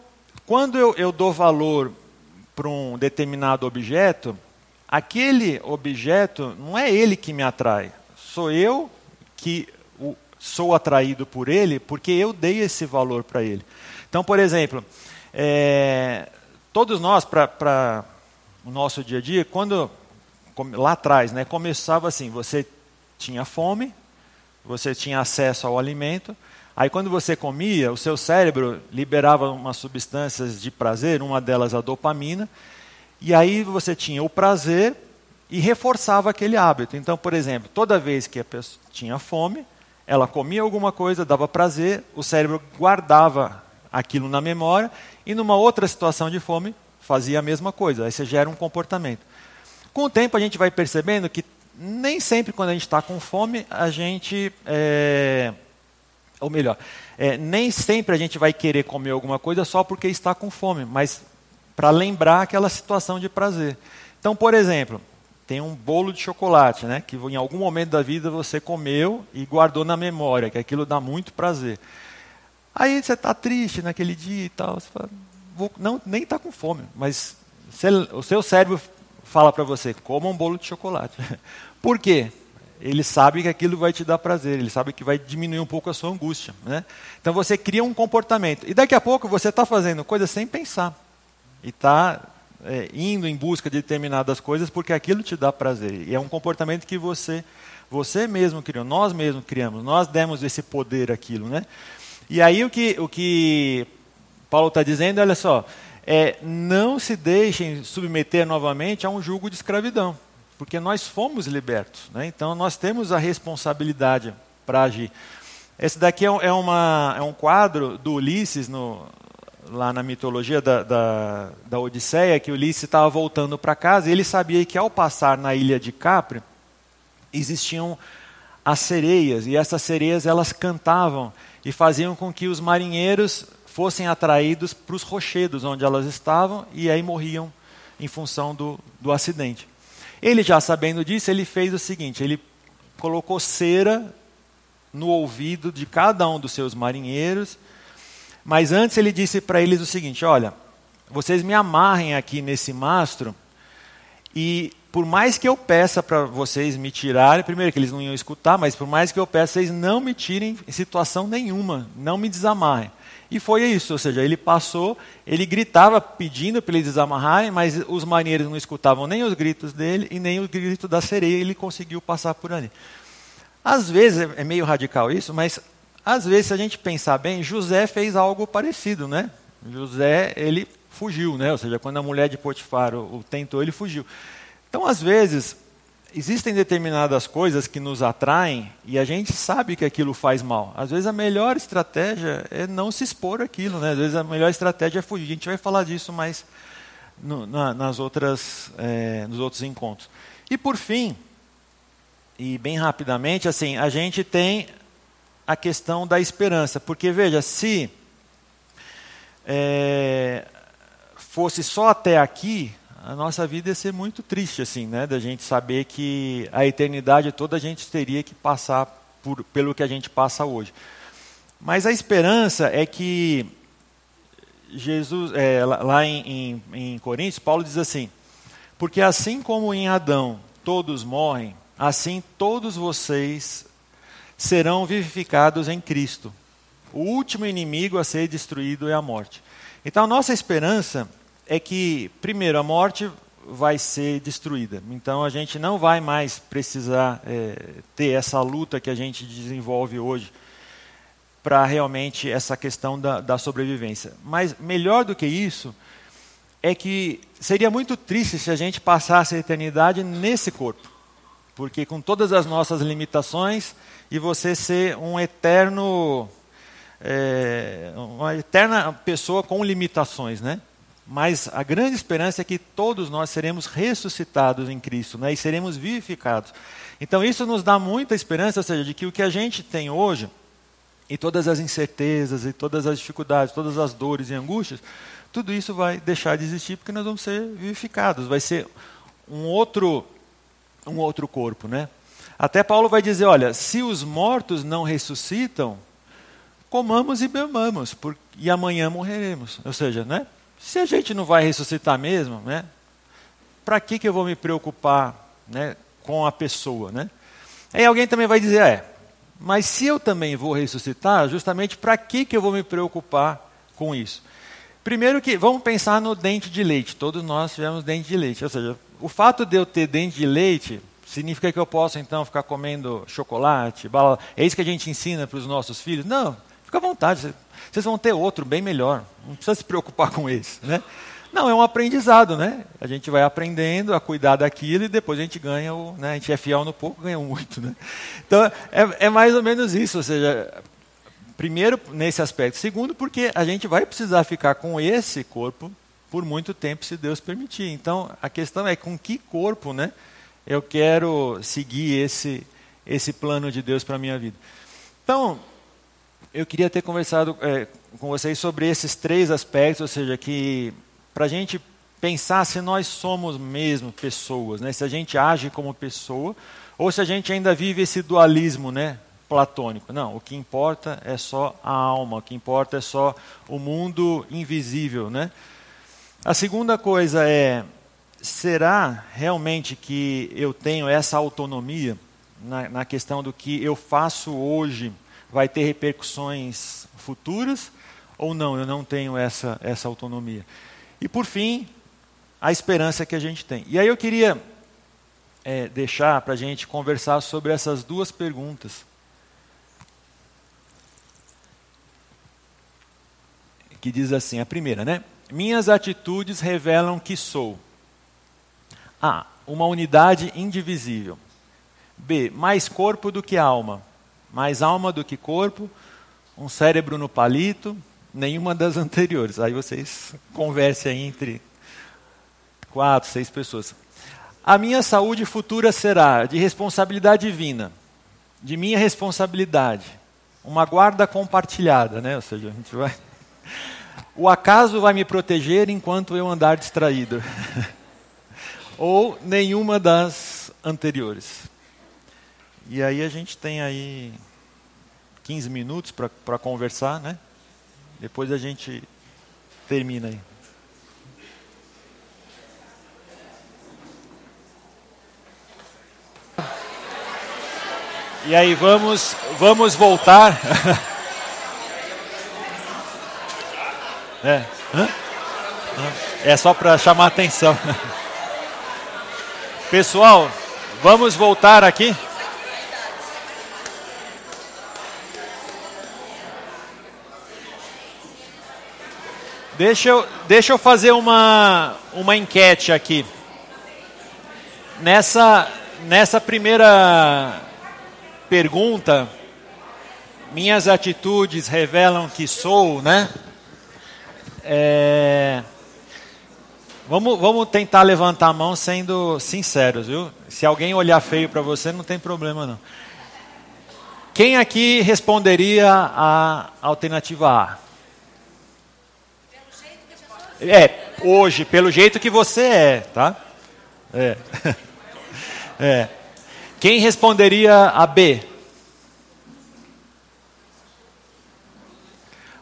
Speaker 2: quando eu, eu dou valor para um determinado objeto, aquele objeto não é ele que me atrai, sou eu que o, sou atraído por ele porque eu dei esse valor para ele. Então, por exemplo, é, todos nós, para o nosso dia a dia, quando lá atrás, né, começava assim, você tinha fome, você tinha acesso ao alimento, Aí quando você comia, o seu cérebro liberava umas substâncias de prazer, uma delas a dopamina, e aí você tinha o prazer e reforçava aquele hábito. Então, por exemplo, toda vez que a pessoa tinha fome, ela comia alguma coisa, dava prazer, o cérebro guardava aquilo na memória e numa outra situação de fome fazia a mesma coisa. Aí você gera um comportamento. Com o tempo a gente vai percebendo que nem sempre quando a gente está com fome a gente é, ou melhor, é, nem sempre a gente vai querer comer alguma coisa só porque está com fome, mas para lembrar aquela situação de prazer. Então, por exemplo, tem um bolo de chocolate, né, que em algum momento da vida você comeu e guardou na memória, que aquilo dá muito prazer. Aí você está triste naquele dia e tal, você fala, não, nem está com fome, mas você, o seu cérebro fala para você, coma um bolo de chocolate. Por quê? Ele sabe que aquilo vai te dar prazer, ele sabe que vai diminuir um pouco a sua angústia. Né? Então você cria um comportamento. E daqui a pouco você está fazendo coisas sem pensar. E está é, indo em busca de determinadas coisas porque aquilo te dá prazer. E é um comportamento que você, você mesmo criou, nós mesmos criamos, nós demos esse poder àquilo. Né? E aí o que, o que Paulo está dizendo, olha só, é, não se deixem submeter novamente a um jugo de escravidão porque nós fomos libertos. Né? Então nós temos a responsabilidade para agir. Esse daqui é, é, uma, é um quadro do Ulisses, no, lá na mitologia da, da, da Odisseia, que Ulisses estava voltando para casa e ele sabia que ao passar na ilha de Capri, existiam as sereias, e essas sereias elas cantavam e faziam com que os marinheiros fossem atraídos para os rochedos onde elas estavam e aí morriam em função do, do acidente. Ele já sabendo disso, ele fez o seguinte: ele colocou cera no ouvido de cada um dos seus marinheiros, mas antes ele disse para eles o seguinte: olha, vocês me amarrem aqui nesse mastro e por mais que eu peça para vocês me tirarem, primeiro que eles não iam escutar, mas por mais que eu peça, vocês não me tirem em situação nenhuma, não me desamarrem. E foi isso, ou seja, ele passou, ele gritava pedindo para eles desamarrarem, mas os marinheiros não escutavam nem os gritos dele e nem o grito da sereia, ele conseguiu passar por ali. Às vezes, é meio radical isso, mas às vezes, se a gente pensar bem, José fez algo parecido, né? José, ele fugiu, né? Ou seja, quando a mulher de Potifar o tentou, ele fugiu. Então, às vezes, existem determinadas coisas que nos atraem e a gente sabe que aquilo faz mal. Às vezes a melhor estratégia é não se expor aquilo, né? Às vezes a melhor estratégia é fugir. A gente vai falar disso mais no, na, nas outras, é, nos outros encontros. E por fim, e bem rapidamente, assim, a gente tem a questão da esperança, porque veja, se é, fosse só até aqui, a nossa vida ia ser muito triste, assim, né? Da gente saber que a eternidade toda a gente teria que passar por, pelo que a gente passa hoje. Mas a esperança é que Jesus, é, lá em, em, em Coríntios, Paulo diz assim: porque assim como em Adão todos morrem, assim todos vocês serão vivificados em Cristo. O último inimigo a ser destruído é a morte. Então, a nossa esperança é que, primeiro, a morte vai ser destruída. Então a gente não vai mais precisar é, ter essa luta que a gente desenvolve hoje para realmente essa questão da, da, sobrevivência. Mas melhor do que isso é que seria muito triste se a gente passasse a eternidade nesse corpo. Porque com todas as nossas limitações e você ser um eterno, é, uma eterna pessoa com limitações, né? Mas a grande esperança é que todos nós seremos ressuscitados em Cristo, né? E seremos vivificados. Então isso nos dá muita esperança, ou seja, de que o que a gente tem hoje e todas as incertezas e todas as dificuldades, todas as dores e angústias, tudo isso vai deixar de existir porque nós vamos ser vivificados, vai ser um outro um outro corpo, né? Até Paulo vai dizer, olha, se os mortos não ressuscitam, comamos e bebamos, e amanhã morreremos. Ou seja, né? Se a gente não vai ressuscitar mesmo, né? Para que que eu vou me preocupar, né, com a pessoa, né? Aí alguém também vai dizer, é, mas se eu também vou ressuscitar, justamente para que que eu vou me preocupar com isso? Primeiro que, vamos pensar no dente de leite. Todos nós tivemos dente de leite. Ou seja, o fato de eu ter dente de leite significa que eu posso então ficar comendo chocolate, bala. É isso que a gente ensina para os nossos filhos? Não, fica à vontade. Vocês vão ter outro bem melhor. Não precisa se preocupar com esse, né? Não, é um aprendizado, né? A gente vai aprendendo a cuidar daquilo e depois a gente ganha o, né? A gente é fiel no pouco, ganha muito, né? Então é, é mais ou menos isso, ou seja, Primeiro, nesse aspecto. Segundo, porque a gente vai precisar ficar com esse corpo por muito tempo, se Deus permitir. Então, a questão é com que corpo né, eu quero seguir esse, esse plano de Deus para a minha vida. Então, eu queria ter conversado é, com vocês sobre esses três aspectos, ou seja, que para a gente pensar se nós somos mesmo pessoas, né, se a gente age como pessoa, ou se a gente ainda vive esse dualismo, né, platônico. Não, o que importa é só a alma, o que importa é só o mundo invisível. Né? A segunda coisa é: será realmente que eu tenho essa autonomia na, na questão do que eu faço hoje vai ter repercussões futuras? Ou não, eu não tenho essa, essa autonomia? E por fim, a esperança que a gente tem. E aí eu queria é, deixar para a gente conversar sobre essas duas perguntas. que diz assim: a primeira, né? Minhas atitudes revelam que sou. A. Uma unidade indivisível. B. Mais corpo do que alma. Mais alma do que corpo. Um cérebro no palito. Nenhuma das anteriores. Aí vocês conversem entre quatro, seis pessoas. A minha saúde futura será de responsabilidade divina, de minha responsabilidade, uma guarda compartilhada, né? Ou seja, a gente vai o acaso vai me proteger enquanto eu andar distraído. Ou nenhuma das anteriores. E aí a gente tem aí 15 minutos para conversar, né? Depois a gente termina aí. E aí vamos vamos voltar É, é só para chamar atenção. Pessoal, vamos voltar aqui. Deixa eu, deixa eu fazer uma, uma enquete aqui. Nessa, nessa primeira pergunta, minhas atitudes revelam que sou, né? É... Vamos, vamos tentar levantar a mão sendo sinceros, viu? Se alguém olhar feio para você, não tem problema não. Quem aqui responderia a alternativa A? É, hoje, pelo jeito que você é, tá? É. é. Quem responderia a B?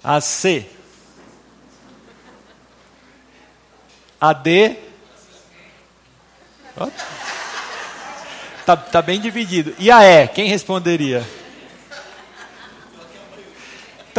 Speaker 2: A C? A D. Está tá bem dividido. E a E? Quem responderia?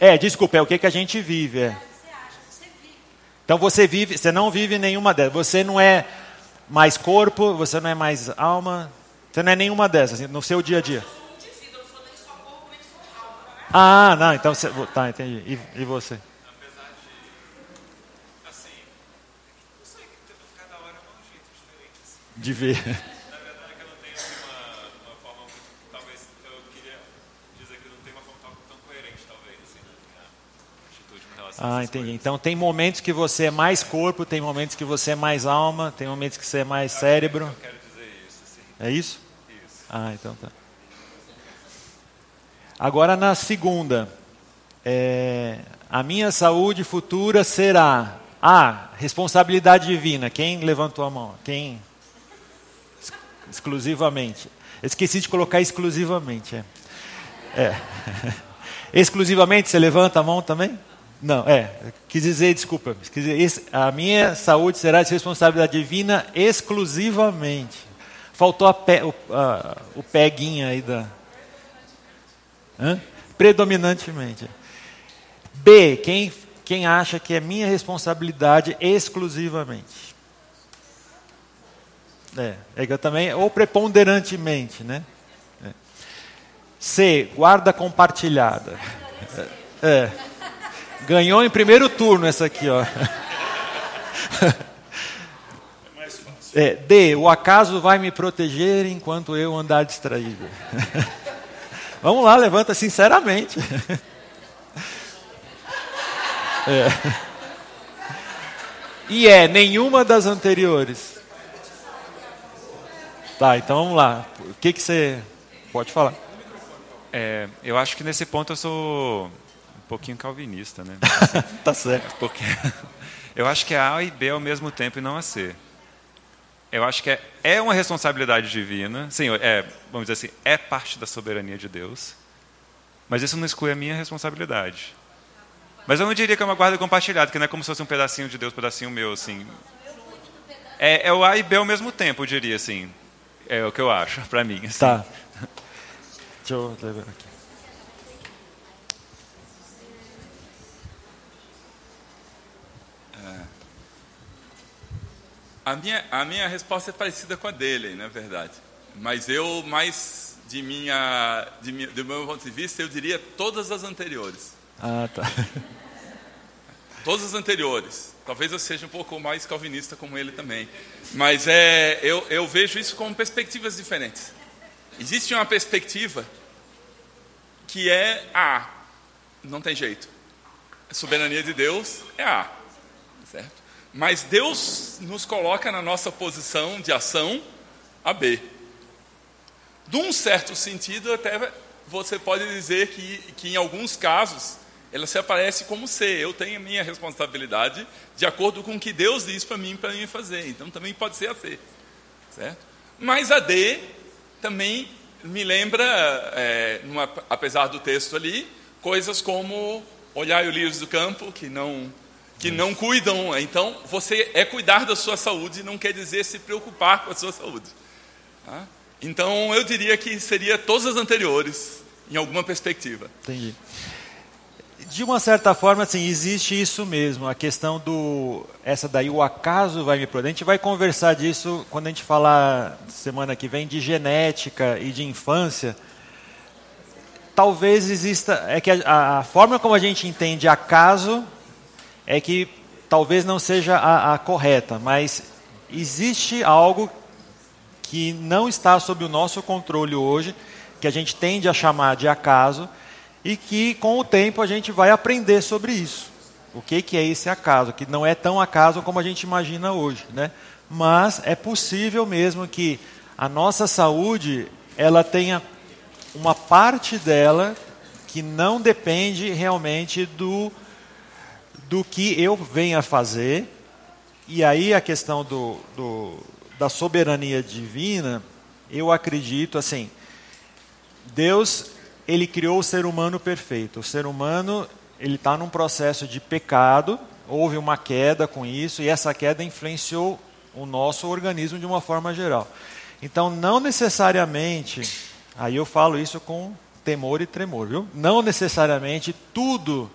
Speaker 2: É, desculpa, é o que, que a gente vive. É.
Speaker 3: Você acha, você vive.
Speaker 2: Então você vive, você não vive nenhuma dessas. Você não é mais corpo, você não é mais alma, você não é nenhuma dessas no seu dia a dia. Ah, não, então você. Tá, entendi. E, e você?
Speaker 4: Apesar de, assim, não sei, cada hora é um jeito diferente, assim.
Speaker 2: De ver.
Speaker 4: Na verdade, que eu não tenho assim, uma, uma forma muito, talvez, eu queria dizer que eu não tenho uma forma tão, tão coerente, talvez, assim, na minha atitude em relação a
Speaker 2: Ah, entendi.
Speaker 4: coisas.
Speaker 2: Então tem momentos que você é mais corpo, tem momentos que você é mais alma, tem momentos que você é mais cérebro.
Speaker 4: Eu quero dizer isso, assim,
Speaker 2: É isso?
Speaker 4: isso.
Speaker 2: Ah, então tá. Agora na segunda, é, a minha saúde futura será A, responsabilidade divina. Quem levantou a mão? Quem? Ex- Exclusivamente. Esqueci de colocar exclusivamente. É. É. Exclusivamente, você levanta a mão também? Não, é. Quis dizer, desculpa. Quis dizer, a minha saúde será de responsabilidade divina exclusivamente. Faltou pe, o, a, o peguinho aí da. Hã? Predominantemente. B, quem, quem acha que é minha responsabilidade exclusivamente? É, é também, ou preponderantemente, né? É. C, guarda compartilhada. É. é. Ganhou em primeiro turno essa aqui, ó. É, D, o acaso vai me proteger enquanto eu andar distraído. Vamos lá, levanta sinceramente. É. E é nenhuma das anteriores. Tá, então vamos lá. O que, que você pode falar?
Speaker 4: É, eu acho que nesse ponto eu sou pouquinho calvinista, né?
Speaker 2: tá certo.
Speaker 4: Porque eu acho que é A e B ao mesmo tempo e não a C. Eu acho que é, é uma responsabilidade divina, sim, é, vamos dizer assim, é parte da soberania de Deus, mas isso não exclui a minha responsabilidade. Mas eu não diria que é uma guarda compartilhada, que não é como se fosse um pedacinho de Deus, um pedacinho meu, assim. É, é o A e B ao mesmo tempo, eu diria, assim. É o que eu acho, para mim. assim.
Speaker 2: Tá. Deixa eu aqui.
Speaker 5: A minha, a minha resposta é parecida com a dele, na verdade. Mas eu, mais de minha, de minha, do meu ponto de vista, eu diria todas as anteriores.
Speaker 2: Ah, tá.
Speaker 5: Todas as anteriores. Talvez eu seja um pouco mais calvinista como ele também. Mas é, eu, eu vejo isso com perspectivas diferentes. Existe uma perspectiva que é A. Não tem jeito. A soberania de Deus é A. Certo? Mas Deus nos coloca na nossa posição de ação a B. De um certo sentido, até você pode dizer que, que em alguns casos ela se aparece como C. Eu tenho a minha responsabilidade de acordo com o que Deus diz para mim para mim fazer. Então também pode ser a C, certo? Mas a D também me lembra, é, numa, apesar do texto ali, coisas como olhar os lírios do campo que não que não cuidam. Então você é cuidar da sua saúde não quer dizer se preocupar com a sua saúde. Tá? Então eu diria que seria todas as anteriores em alguma perspectiva.
Speaker 2: Entendi. De uma certa forma, assim, existe isso mesmo, a questão do. Essa daí, o acaso vai me proteger. A gente vai conversar disso quando a gente falar semana que vem de genética e de infância. Talvez exista. É que a, a forma como a gente entende acaso é que talvez não seja a, a correta, mas existe algo que não está sob o nosso controle hoje, que a gente tende a chamar de acaso, e que com o tempo a gente vai aprender sobre isso. O que, que é esse acaso? Que não é tão acaso como a gente imagina hoje, né? Mas é possível mesmo que a nossa saúde ela tenha uma parte dela que não depende realmente do do que eu venha fazer. E aí a questão do, do da soberania divina, eu acredito assim, Deus ele criou o ser humano perfeito. O ser humano ele está num processo de pecado, houve uma queda com isso e essa queda influenciou o nosso organismo de uma forma geral. Então, não necessariamente, aí eu falo isso com temor e tremor, viu? Não necessariamente tudo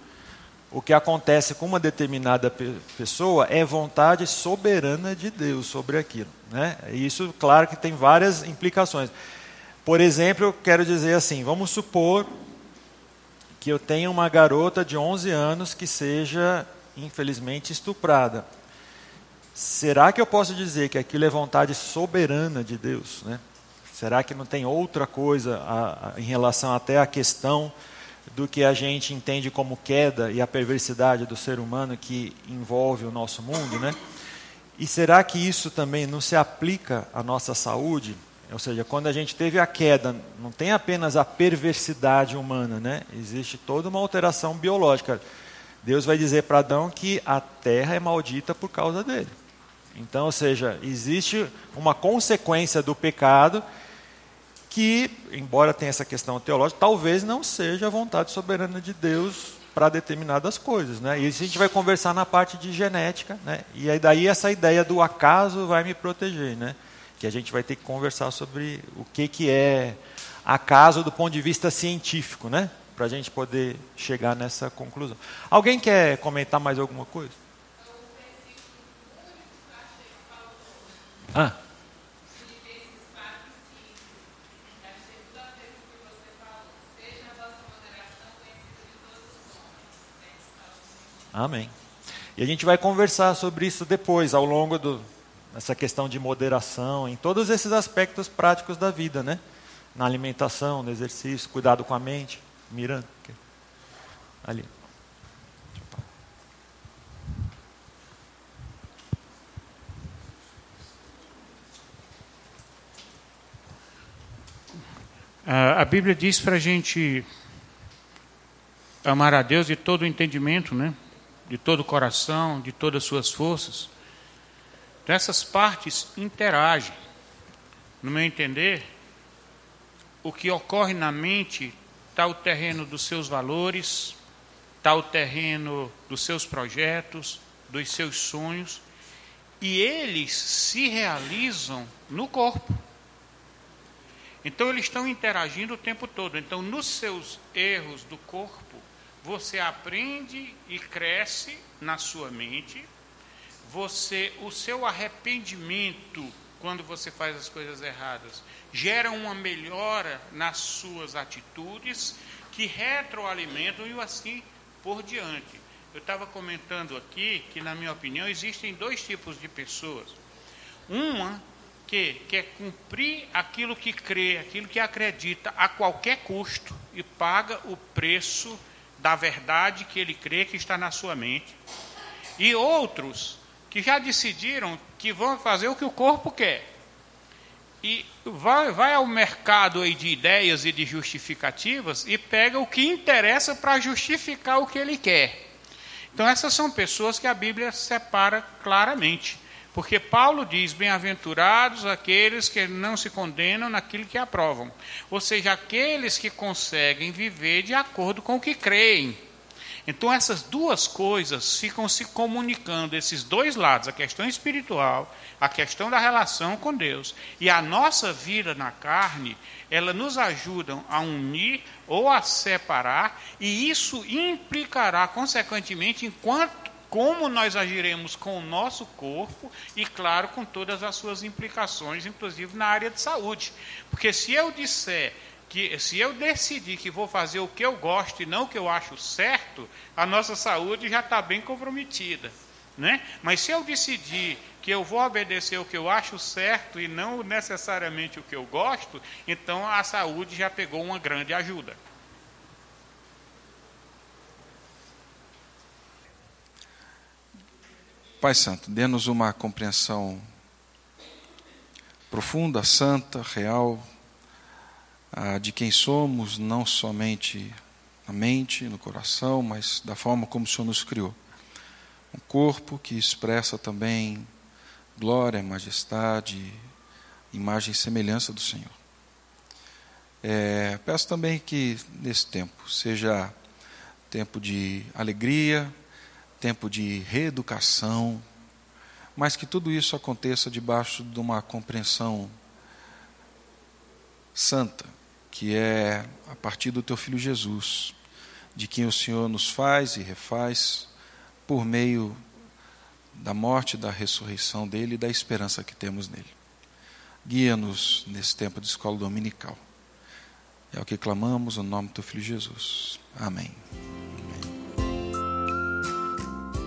Speaker 2: o que acontece com uma determinada pessoa é vontade soberana de Deus sobre aquilo. Né? Isso, claro, que tem várias implicações. Por exemplo, eu quero dizer assim: vamos supor que eu tenha uma garota de 11 anos que seja, infelizmente, estuprada. Será que eu posso dizer que aquilo é vontade soberana de Deus? Né? Será que não tem outra coisa a, a, em relação até à questão do que a gente entende como queda e a perversidade do ser humano que envolve o nosso mundo, né? E será que isso também não se aplica à nossa saúde? Ou seja, quando a gente teve a queda, não tem apenas a perversidade humana, né? Existe toda uma alteração biológica. Deus vai dizer para Adão que a terra é maldita por causa dele. Então, ou seja, existe uma consequência do pecado que, embora tenha essa questão teológica, talvez não seja a vontade soberana de Deus para determinadas coisas. Né? E isso a gente vai conversar na parte de genética, né? e aí daí essa ideia do acaso vai me proteger, né? que a gente vai ter que conversar sobre o que, que é acaso do ponto de vista científico, né? para a gente poder chegar nessa conclusão. Alguém quer comentar mais alguma coisa? Ah. Amém. E a gente vai conversar sobre isso depois, ao longo do essa questão de moderação, em todos esses aspectos práticos da vida, né? Na alimentação, no exercício, cuidado com a mente. Miranda, ali.
Speaker 6: A Bíblia diz para a gente amar a Deus de todo o entendimento, né? De todo o coração, de todas as suas forças. Então, essas partes interagem. No meu entender, o que ocorre na mente está o terreno dos seus valores, está o terreno dos seus projetos, dos seus sonhos, e eles se realizam no corpo. Então, eles estão interagindo o tempo todo. Então, nos seus erros do corpo, você aprende e cresce na sua mente. Você, o seu arrependimento quando você faz as coisas erradas gera uma melhora nas suas atitudes que retroalimentam e assim por diante. Eu estava comentando aqui que, na minha opinião, existem dois tipos de pessoas. Uma que quer cumprir aquilo que crê, aquilo que acredita a qualquer custo e paga o preço da verdade que ele crê que está na sua mente, e outros que já decidiram que vão fazer o que o corpo quer. E vai, vai ao mercado aí de ideias e de justificativas e pega o que interessa para justificar o que ele quer. Então, essas são pessoas que a Bíblia separa claramente. Porque Paulo diz: bem-aventurados aqueles que não se condenam naquilo que aprovam. Ou seja, aqueles que conseguem viver de acordo com o que creem. Então, essas duas coisas ficam se comunicando, esses dois lados, a questão espiritual, a questão da relação com Deus e a nossa vida na carne, ela nos ajudam a unir ou a separar, e isso implicará, consequentemente, enquanto como nós agiremos com o nosso corpo e, claro, com todas as suas implicações, inclusive na área de saúde. Porque se eu disser que, se eu decidir que vou fazer o que eu gosto e não o que eu acho certo, a nossa saúde já está bem comprometida. Né? Mas se eu decidir que eu vou obedecer o que eu acho certo e não necessariamente o que eu gosto, então a saúde já pegou uma grande ajuda.
Speaker 7: Pai Santo, dê-nos uma compreensão profunda, santa, real, ah, de quem somos, não somente na mente, no coração, mas da forma como o Senhor nos criou. Um corpo que expressa também glória, majestade, imagem e semelhança do Senhor. É, peço também que nesse tempo seja tempo de alegria, tempo de reeducação, mas que tudo isso aconteça debaixo de uma compreensão santa, que é a partir do teu filho Jesus, de quem o Senhor nos faz e refaz por meio da morte, da ressurreição dele e da esperança que temos nele. Guia-nos nesse tempo de escola dominical. É o que clamamos no nome do teu filho Jesus. Amém.